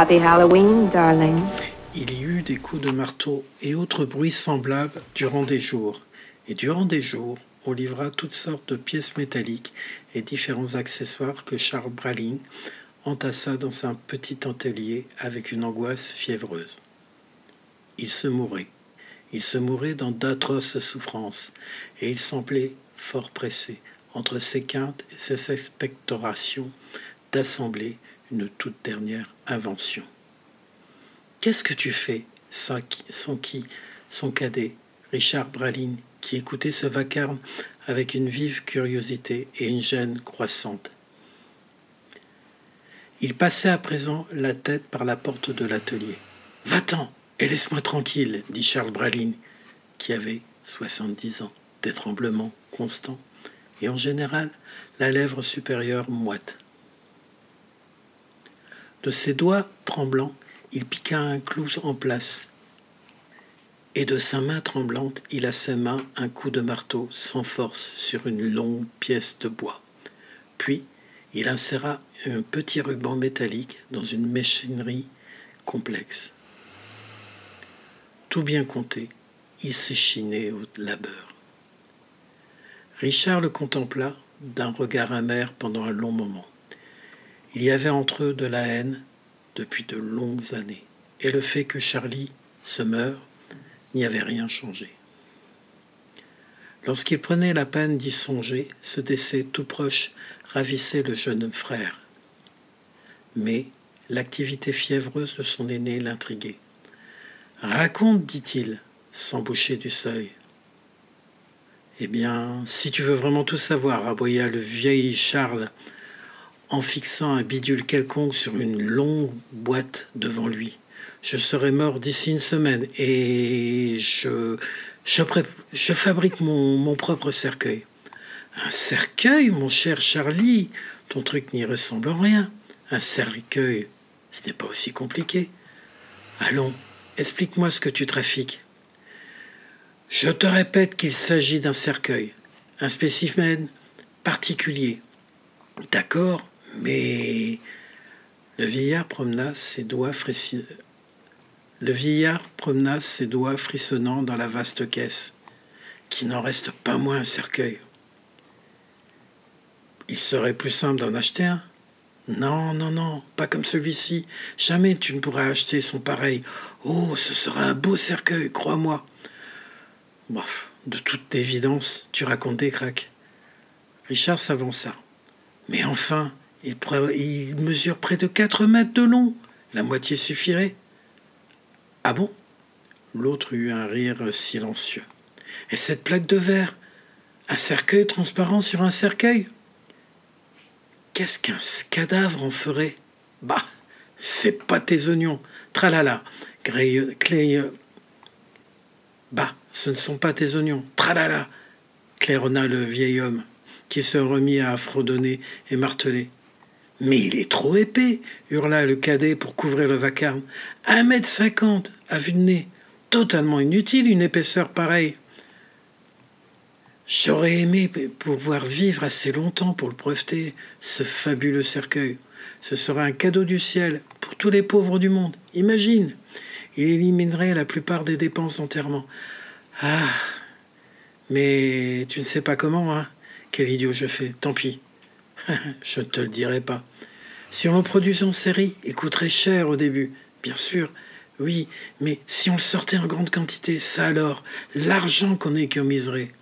Happy Halloween, darling. Il y eut des coups de marteau et autres bruits semblables durant des jours. Et durant des jours, on livra toutes sortes de pièces métalliques et différents accessoires que Charles Braling entassa dans un petit atelier avec une angoisse fiévreuse. Il se mourait. Il se mourait dans d'atroces souffrances, et il semblait fort pressé, entre ses quintes et ses expectorations, d'assembler une toute dernière invention. Qu'est-ce que tu fais sans qui, sans qui son cadet, Richard Braline, qui écoutait ce vacarme avec une vive curiosité et une gêne croissante? Il passait à présent la tête par la porte de l'atelier. Va-t'en et laisse-moi tranquille, dit Charles Braline, qui avait soixante-dix ans, des tremblements constants et en général la lèvre supérieure moite. De ses doigts tremblants, il piqua un clou en place, et de sa main tremblante, il asséma un coup de marteau sans force sur une longue pièce de bois. Puis, il inséra un petit ruban métallique dans une machinerie complexe. Tout bien compté, il s'échinait au labeur. Richard le contempla d'un regard amer pendant un long moment. Il y avait entre eux de la haine depuis de longues années, et le fait que Charlie se meure n'y avait rien changé. Lorsqu'il prenait la peine d'y songer, ce décès tout proche ravissait le jeune frère. Mais l'activité fiévreuse de son aîné l'intriguait. Raconte, dit-il, sans boucher du seuil. Eh bien, si tu veux vraiment tout savoir, aboya le vieil Charles en fixant un bidule quelconque sur une longue boîte devant lui. Je serai mort d'ici une semaine et je, fabrique mon, mon propre cercueil. Un cercueil, mon cher Charlie Ton truc n'y ressemble en rien. Un cercueil, ce n'est pas aussi compliqué. Allons, explique-moi ce que tu trafiques. Je te répète qu'il s'agit d'un cercueil, un spécimen particulier. D'accord, mais le vieillard promena ses doigts frissonnants dans la vaste caisse, qui n'en reste pas moins un cercueil. Il serait plus simple d'en acheter un? Non, non, non, pas comme celui-ci. Jamais tu ne pourras acheter son pareil. Oh, ce sera un beau cercueil, crois-moi. Bref, de toute évidence, tu racontes des. Richard s'avança. Mais enfin, il, mesure près de quatre mètres de long. La moitié suffirait. Ah bon? L'autre eut un rire silencieux. Et cette plaque de verre Un cercueil transparent sur un cercueil? Qu'est-ce qu'un cadavre en ferait? Bah, c'est pas tes oignons. Tralala. Clé. Bah, ce ne sont pas tes oignons. Tralala. claironna le vieil homme, qui se remit à fredonner et marteler. Mais il est trop épais, hurla le cadet pour couvrir le vacarme. Un mètre cinquante, à vue de nez. Totalement inutile une épaisseur pareille. J'aurais aimé pouvoir vivre assez longtemps pour le breveter, ce fabuleux cercueil. Ce serait un cadeau du ciel pour tous les pauvres du monde. Imagine, il éliminerait la plupart des dépenses d'enterrement. Ah, mais tu ne sais pas comment, hein Quel idiot je fais. Tant pis. je ne te le dirai pas. Si on le produisait en série, il coûterait cher au début, bien sûr. Oui, mais si on le sortait en grande quantité, ça alors, l'argent qu'on économiserait.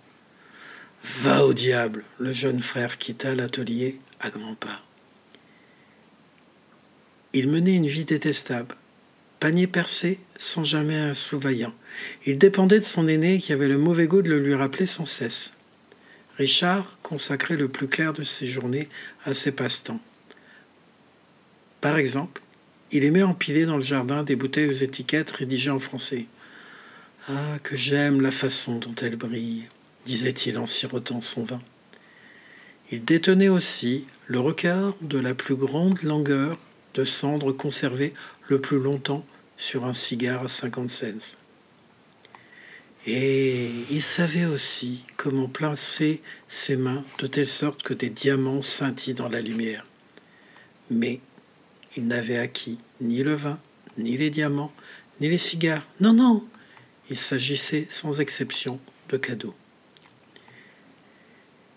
Va au diable Le jeune frère quitta l'atelier à grands pas. Il menait une vie détestable. Panier percé, sans jamais un sous-vaillant. Il dépendait de son aîné qui avait le mauvais goût de le lui rappeler sans cesse. Richard consacrait le plus clair de ses journées à ses passe-temps. Par exemple, il aimait empiler dans le jardin des bouteilles aux étiquettes rédigées en français. Ah, que j'aime la façon dont elles brillent, disait-il en sirotant son vin. Il détenait aussi le record de la plus grande longueur de cendre conservée le plus longtemps sur un cigare à 50 cents. Et il savait aussi comment placer ses mains de telle sorte que des diamants scintillent dans la lumière. Mais il n'avait acquis ni le vin, ni les diamants, ni les cigares. Non, non, il s'agissait sans exception de cadeaux.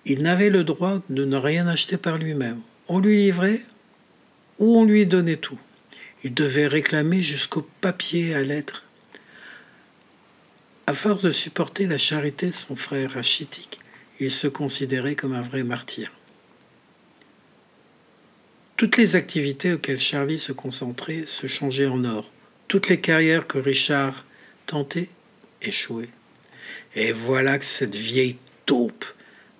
Il n'avait le droit de ne rien acheter par lui-même. On lui livrait ou on lui donnait tout. Il devait réclamer jusqu'au papier à lettres. À force de supporter la charité de son frère rachitique, il se considérait comme un vrai martyr. Toutes les activités auxquelles Charlie se concentrait se changeaient en or. Toutes les carrières que Richard tentait échouaient. Et voilà que cette vieille taupe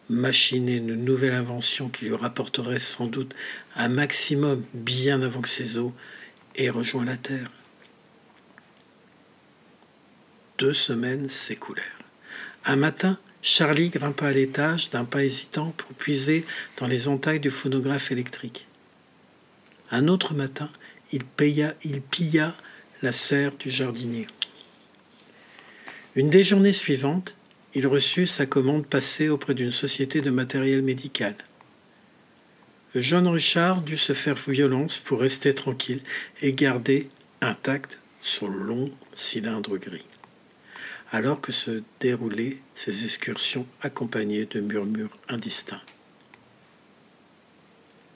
machinait une nouvelle invention qui lui rapporterait sans doute un maximum bien avant que ses os aient rejoint la Terre. Deux semaines s'écoulèrent. Un matin, Charlie grimpa à l'étage d'un pas hésitant pour puiser dans les entailles du phonographe électrique. Un autre matin, il, il pilla la serre du jardinier. Une des journées suivantes, il reçut sa commande passée auprès d'une société de matériel médical. Le jeune Richard dut se faire violence pour rester tranquille et garder intact son long cylindre gris, alors que se déroulaient ses excursions accompagnées de murmures indistincts.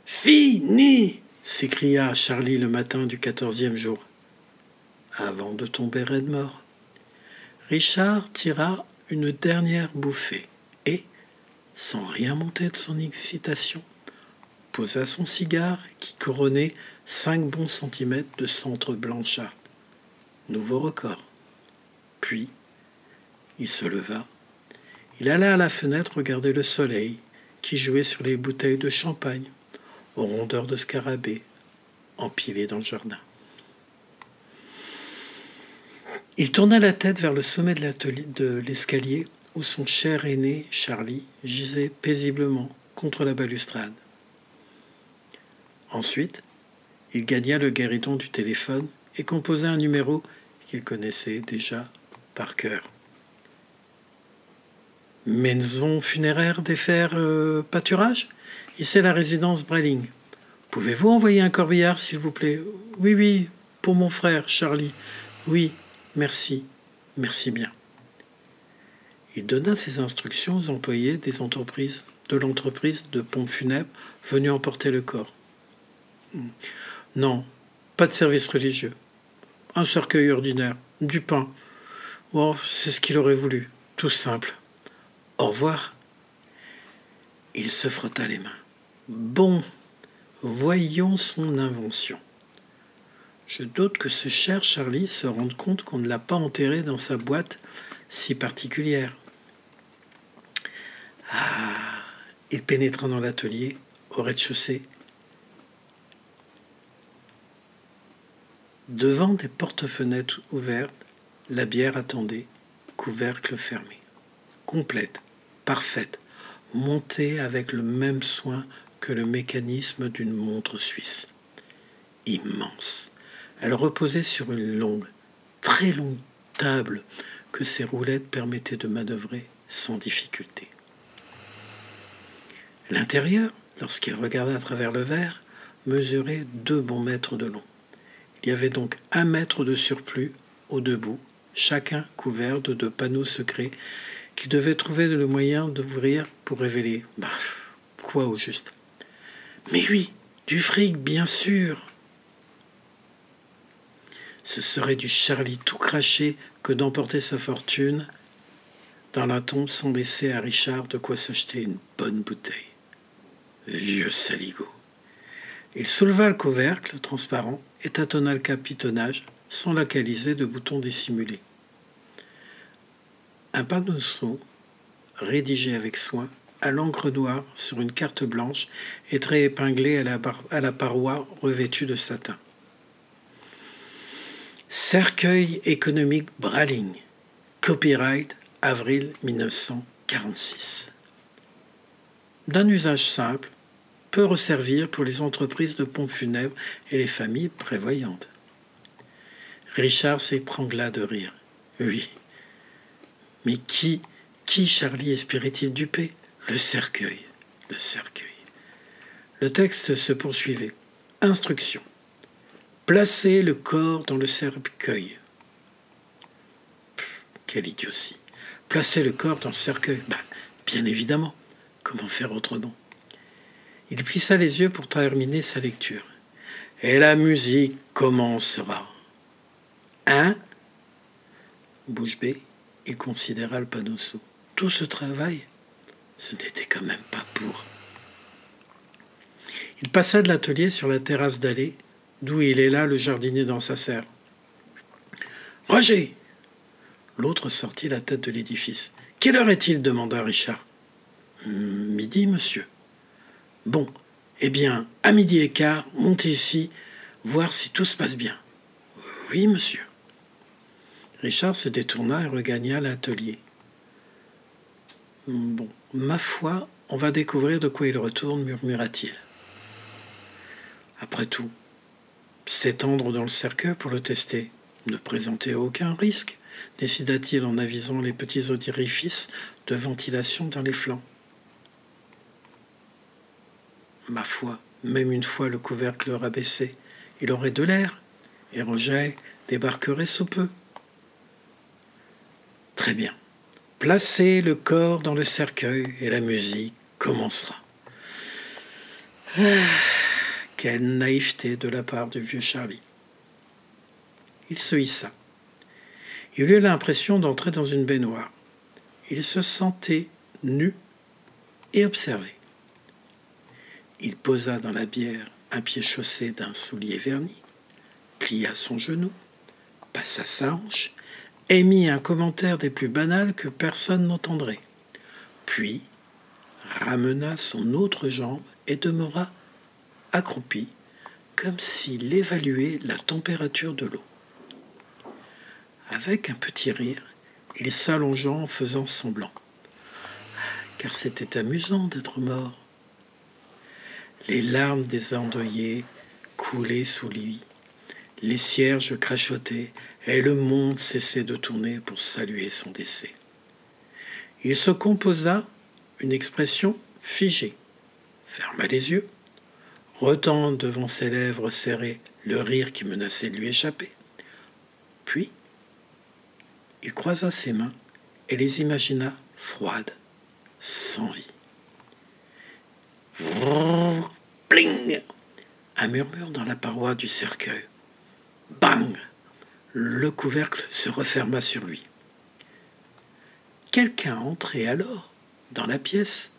Fini s'écria Charlie le matin du quatorzième jour, avant de tomber raide mort. Richard tira une dernière bouffée et, sans rien monter de son excitation, posa son cigare qui couronnait cinq bons centimètres de centre blanchâtre. Nouveau record. Puis, il se leva. Il alla à la fenêtre regarder le soleil qui jouait sur les bouteilles de champagne aux rondeurs de scarabées empilées dans le jardin. Il tourna la tête vers le sommet de l'escalier où son cher aîné, Charlie, gisait paisiblement contre la balustrade. Ensuite, il gagna le guéridon du téléphone et composa un numéro qu'il connaissait déjà par cœur. Maison funéraire des fers euh, pâturage? Ici la résidence Brelling. Pouvez-vous envoyer un corbillard, s'il vous plaît? Oui, oui, pour mon frère, Charlie. Oui, merci, merci bien. Il donna ses instructions aux employés des entreprises, de l'entreprise de pompes funèbres venus emporter le corps. Hmm. Non, pas de service religieux. Un cercueil ordinaire, du pain. Oh, c'est ce qu'il aurait voulu, tout simple. Au revoir. Il se frotta les mains. Bon, voyons son invention. Je doute que ce cher Charlie se rende compte qu'on ne l'a pas enterré dans sa boîte si particulière. Ah, il pénétra dans l'atelier, au rez-de-chaussée. Devant des porte-fenêtres ouvertes, la bière attendait, couvercle fermé. Complète, parfaite, montée avec le même soin que le mécanisme d'une montre suisse. Immense. Elle reposait sur une longue, très longue table que ses roulettes permettaient de manœuvrer sans difficulté. L'intérieur, lorsqu'il regarda à travers le verre, mesurait deux bons mètres de long. Il y avait donc un mètre de surplus aux deux bouts, chacun couvert de deux panneaux secrets qui devaient trouver le moyen d'ouvrir pour révéler. Bah, quoi au juste mais oui, du fric, bien sûr. Ce serait du Charlie tout craché que d'emporter sa fortune dans la tombe sans laisser à Richard de quoi s'acheter une bonne bouteille. Vieux saligo. Il souleva le couvercle transparent et tâtonna le capitonnage sans localiser de bouton dissimulé. Un panneau rédigé avec soin, à l'encre noire sur une carte blanche et très épinglée à la, à la paroi revêtue de satin. Cercueil économique Braling. Copyright avril 1946. D'un usage simple, peut resservir pour les entreprises de pompes funèbres et les familles prévoyantes. Richard s'étrangla de rire. Oui. Mais qui, qui Charlie espérait-il duper? Le cercueil. Le cercueil. Le texte se poursuivait. Instruction. Placez le corps dans le cercueil. quelle idiotie. Placer le corps dans le cercueil. Ben, bien évidemment. Comment faire autrement? Il plissa les yeux pour terminer sa lecture. Et la musique commencera. Hein Bouche bée, il considéra le panneau. Tout ce travail, ce n'était quand même pas pour. Il passa de l'atelier sur la terrasse d'allée d'où il est là le jardinier dans sa serre. Roger L'autre sortit la tête de l'édifice. Quelle heure est-il? demanda Richard. Midi, monsieur. Bon, eh bien, à midi et quart, montez ici, voir si tout se passe bien. Oui, monsieur. Richard se détourna et regagna l'atelier. Bon, ma foi, on va découvrir de quoi il retourne, murmura-t-il. Après tout, S'étendre dans le cercueil pour le tester ne présentait aucun risque, décida-t-il en avisant les petits orifices de ventilation dans les flancs. Ma foi, même une fois le couvercle rabaissé, il aurait de l'air, et Roger débarquerait sous peu. Très bien. Placez le corps dans le cercueil et la musique commencera. Ah. Quelle naïveté de la part du vieux Charlie. Il se hissa. Il eut l'impression d'entrer dans une baignoire. Il se sentait nu et observé. Il posa dans la bière un pied chaussé d'un soulier verni, plia son genou, passa sa hanche, émit un commentaire des plus banals que personne n'entendrait, puis ramena son autre jambe et demeura accroupi, comme s'il évaluait la température de l'eau. Avec un petit rire, il s'allongea en faisant semblant, car c'était amusant d'être mort. Les larmes des endeuillés coulaient sous lui, les cierges crachotaient, et le monde cessait de tourner pour saluer son décès. Il se composa une expression figée, ferma les yeux, retint devant ses lèvres serrées le rire qui menaçait de lui échapper. Puis, il croisa ses mains et les imagina froides, sans vie. Pling Un murmure dans la paroi du cercueil. Bang Le couvercle se referma sur lui. Quelqu'un entré alors dans la pièce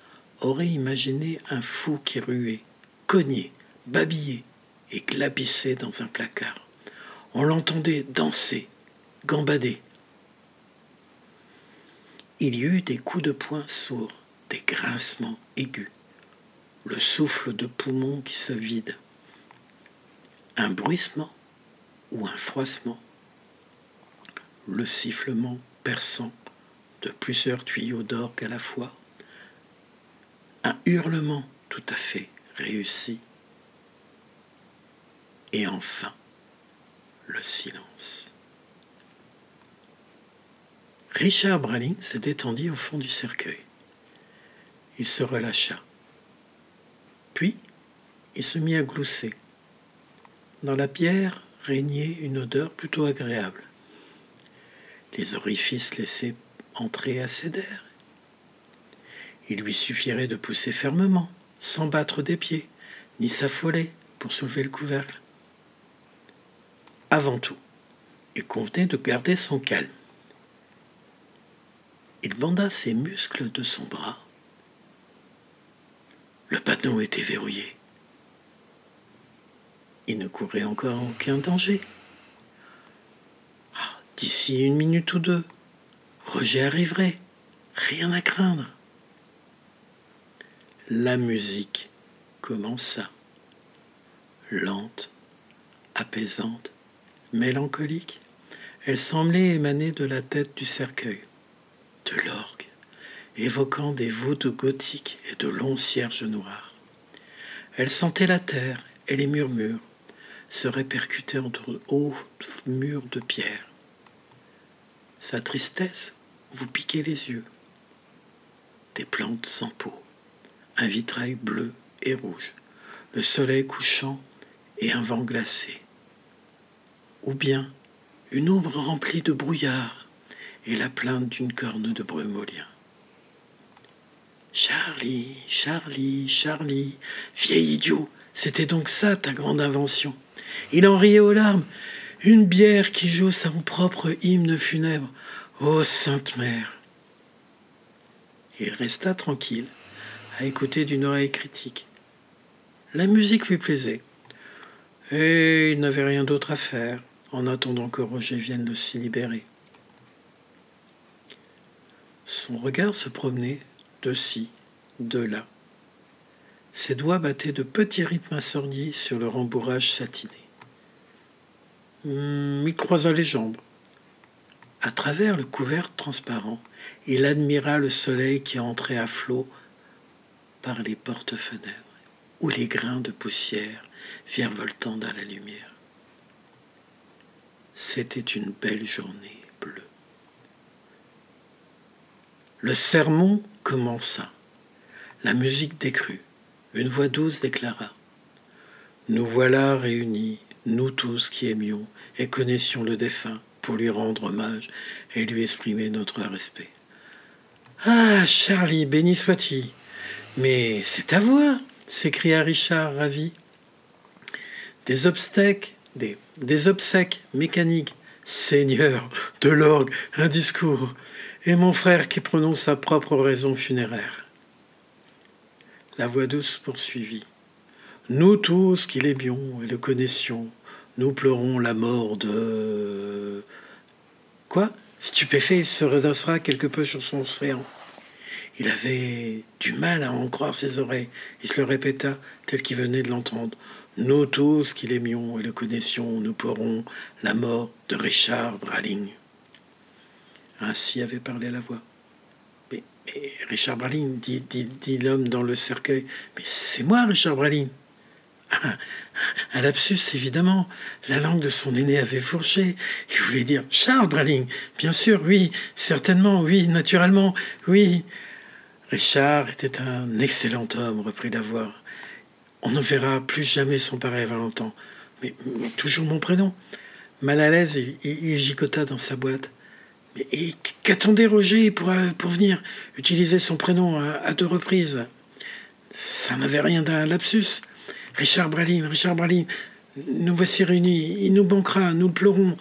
aurait imaginé un fou qui ruait cogner, babiller et glapisser dans un placard. On l'entendait danser, gambader. Il y eut des coups de poing sourds, des grincements aigus, le souffle de poumons qui se vide, un bruissement ou un froissement, le sifflement perçant de plusieurs tuyaux d'orgue à la fois, un hurlement tout à fait réussi. Et enfin, le silence. Richard Bralling se détendit au fond du cercueil. Il se relâcha. Puis, il se mit à glousser. Dans la pierre régnait une odeur plutôt agréable. Les orifices laissaient entrer assez d'air. Il lui suffirait de pousser fermement sans battre des pieds, ni s'affoler pour soulever le couvercle. Avant tout, il convenait de garder son calme. Il banda ses muscles de son bras. Le panneau était verrouillé. Il ne courait encore aucun danger. Ah, d'ici une minute ou deux, Roger arriverait. Rien à craindre. la musique commença. Lente, apaisante, mélancolique, elle semblait émaner de la tête du cercueil, de l'orgue, évoquant des voûtes gothiques et de longs cierges noirs. Elle sentait la terre et les murmures se répercuter entre hauts murs de pierre. Sa tristesse vous piquait les yeux. Des plantes sans peau, un vitrail bleu et rouge, le soleil couchant et un vent glacé. Ou bien une ombre remplie de brouillard et la plainte d'une corne de brume Charlie, Charlie, Charlie, vieil idiot, c'était donc ça ta grande invention. Il en riait aux larmes. Une bière qui joue son propre hymne funèbre. Ô Sainte Mère Il resta tranquille, à écouter d'une oreille critique. La musique lui plaisait, et il n'avait rien d'autre à faire en attendant que Roger vienne de s'y libérer. Son regard se promenait de ci, de là. Ses doigts battaient de petits rythmes assortis sur le rembourrage satiné. Hmm, il croisa les jambes. À travers le couvercle transparent, il admira le soleil qui entrait à flot par les portes-fenêtres, ou les grains de poussière virevoltant dans la lumière. C'était une belle journée bleue. Le sermon commença. La musique décrut. Une voix douce déclara Nous voilà réunis, nous tous qui aimions et connaissions le défunt, pour lui rendre hommage et lui exprimer notre respect. Ah, Charlie, béni sois-tu. Mais c'est ta voix s'écria Richard ravi. Des obstacles, des, des obsèques mécaniques. Seigneur, de l'orgue, un discours, et mon frère qui prononce sa propre raison funéraire. La voix douce poursuivit. Nous tous qui l'aimions et le connaissions, nous pleurons la mort de. Quoi? Stupéfait, il se redressera quelque peu sur son océan. Il avait du mal à en croire ses oreilles. Il se le répéta tel qu'il venait de l'entendre. Nous tous qui l'aimions et le connaissions, nous pleurons la mort de Richard Braling. Ainsi avait parlé la voix. Richard Braling, dit, dit, l'homme dans le cercueil. Mais c'est moi, Richard. Ah, un lapsus, évidemment. La langue de son aîné avait fourché. Il voulait dire Charles Braling. Bien sûr, oui, certainement, oui, naturellement, oui. Richard était un excellent homme, reprit la voix. On ne verra plus jamais son pareil avant longtemps. Mais, toujours mon prénom. Mal à l'aise, il gicota dans sa boîte. Et qu'attendait Roger pour, euh, pour venir utiliser son prénom à, deux reprises? Ça n'avait rien d'un lapsus. Richard Braline, Richard Braline, nous voici réunis, il nous manquera, nous le pleurons.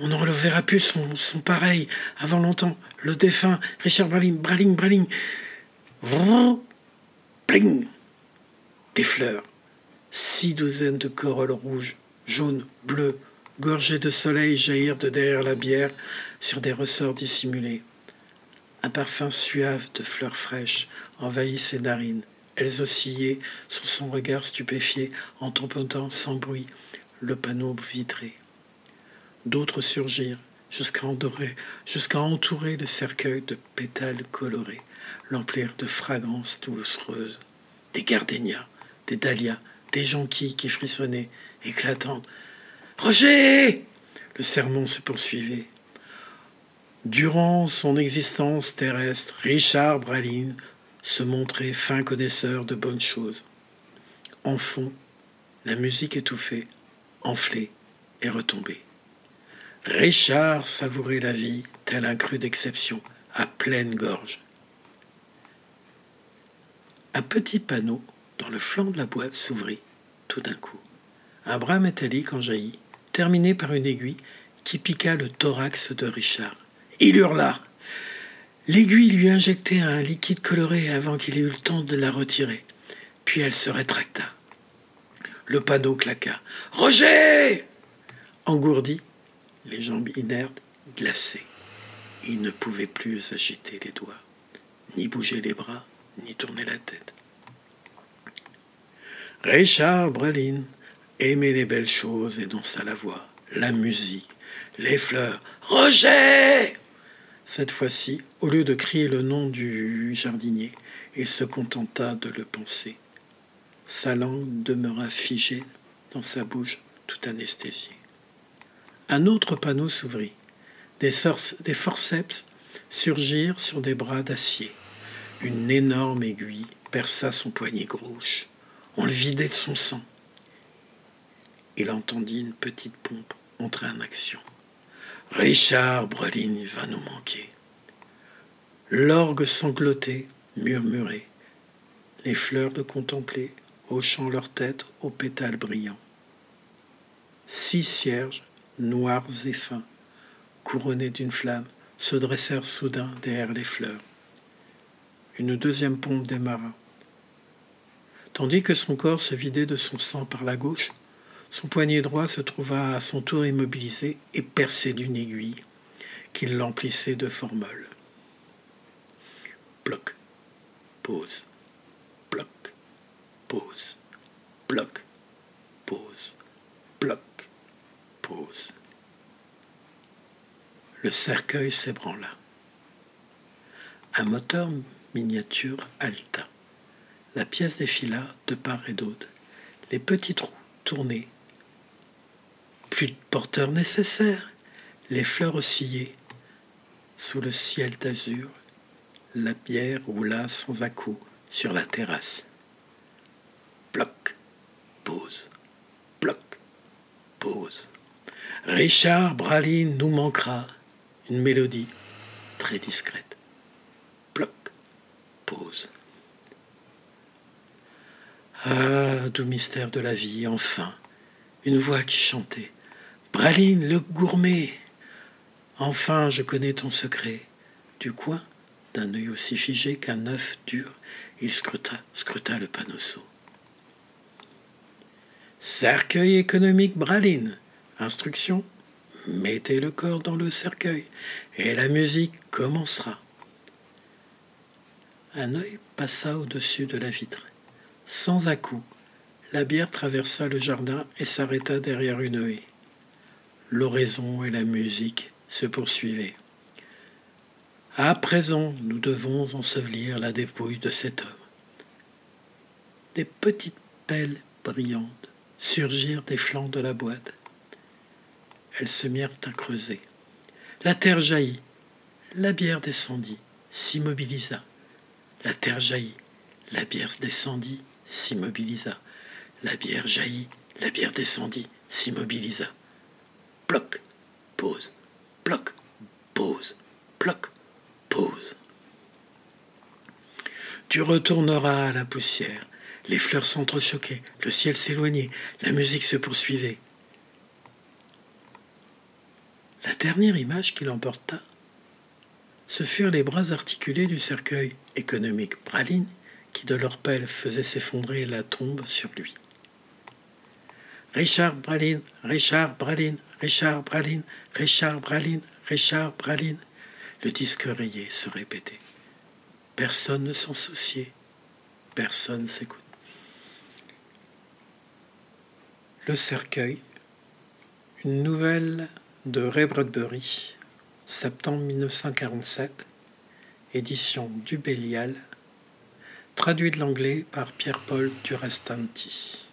On, ne reverra plus son, pareil avant longtemps. Le défunt, Richard Braline, Braline, Braline. Pling Des fleurs. Six douzaines de corolles rouges, jaunes, bleues, gorgées de soleil jaillir de derrière la bière sur des ressorts dissimulés. Un parfum suave de fleurs fraîches envahit ses narines. Elles oscillaient sous son regard stupéfié en trompotant sans bruit le panneau vitré. D'autres surgirent jusqu'à jusqu'à entourer le cercueil de pétales colorés, l'emplir de fragrances doucereuses. Des gardénias, des dahlias, des jonquilles qui frissonnaient, éclatantes, Roger Le sermon se poursuivait. Durant son existence terrestre, Richard Braline se montrait fin connaisseur de bonnes choses. En fond, la musique étouffée, enflée et retombée. Richard savourait la vie tel un cru d'exception, à pleine gorge. Un petit panneau dans le flanc de la boîte s'ouvrit tout d'un coup. Un bras métallique en jaillit terminé par une aiguille qui piqua le thorax de Richard. Il hurla. L'aiguille lui injectait un liquide coloré avant qu'il ait eu le temps de la retirer. Puis elle se rétracta. Le panneau claqua. Roger Engourdi, les jambes inertes, glacées. Il ne pouvait plus agiter les doigts, ni bouger les bras, ni tourner la tête. Richard Brelin aimait les belles choses et dansa la voix, la musique, les fleurs. Roger Cette fois-ci, au lieu de crier le nom du jardinier, il se contenta de le penser. Sa langue demeura figée dans sa bouche, tout anesthésiée. Un autre panneau s'ouvrit. Des, des forceps surgirent sur des bras d'acier. Une énorme aiguille perça son poignet gauche. On le vidait de son sang. Il entendit une petite pompe entrer en action. Richard Brelin va nous manquer. L'orgue sanglotait, murmurait. Les fleurs le contemplaient, hochant leur tête aux pétales brillants. Six cierges, noirs et fins, couronnés d'une flamme, se dressèrent soudain derrière les fleurs. Une deuxième pompe démarra. Tandis que son corps se vidait de son sang par la gauche, son poignet droit se trouva à son tour immobilisé et percé d'une aiguille qui l'emplissait de formol. Bloc, pause, bloc, pause, bloc, pause, bloc, pause. Le cercueil s'ébranla. Un moteur miniature halta. La pièce défila de part et d'autre. Les petits trous tournaient. Plus de porteurs nécessaires. Les fleurs oscillaient. Sous le ciel d'azur, la bière roula sans à sur la terrasse. Bloc, pause, bloc, pause. Richard Bralin nous manquera. Une mélodie très discrète. Bloc, pause. Ah, doux mystère de la vie, enfin, une voix qui chantait. Braline, le gourmet Enfin, je connais ton secret. Du coin, d'un œil aussi figé qu'un œuf dur, il scruta, scruta le panosseau. Cercueil économique Braline. Instruction Mettez le corps dans le cercueil et la musique commencera. Un œil passa au-dessus de la vitre. Sans à-coup, la bière traversa le jardin et s'arrêta derrière une haie. L'oraison et la musique se poursuivaient. À présent, nous devons ensevelir la dépouille de cet homme. Des petites pelles brillantes surgirent des flancs de la boîte elles se mirent à creuser. La terre jaillit. La bière descendit, s'immobilisa. La terre jaillit. La bière descendit, s'immobilisa. La bière jaillit. La bière descendit, s'immobilisa. Bloc, pause, bloc, pause, bloc, pause. Tu retourneras à la poussière. Les fleurs s'entrechoquaient, le ciel s'éloignait, la musique se poursuivait. La dernière image qu'il emporta, ce furent les bras articulés du cercueil économique Praline qui de leur pelle faisait s'effondrer la tombe sur lui. Richard Praline, Richard Praline, Richard Praline, Richard Praline, Richard Praline. Le disque rayé se répétait. Personne ne s'en souciait. Personne s'écoute. Le cercueil, une nouvelle de Ray Bradbury, septembre 1947, édition du Bélial, traduit de l'anglais par Pierre-Paul Durastanti.